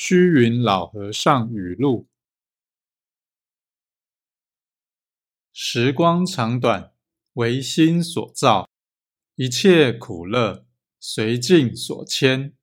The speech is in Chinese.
虚云老和尚语录时光长短，唯心所造，一切苦乐，随境所迁。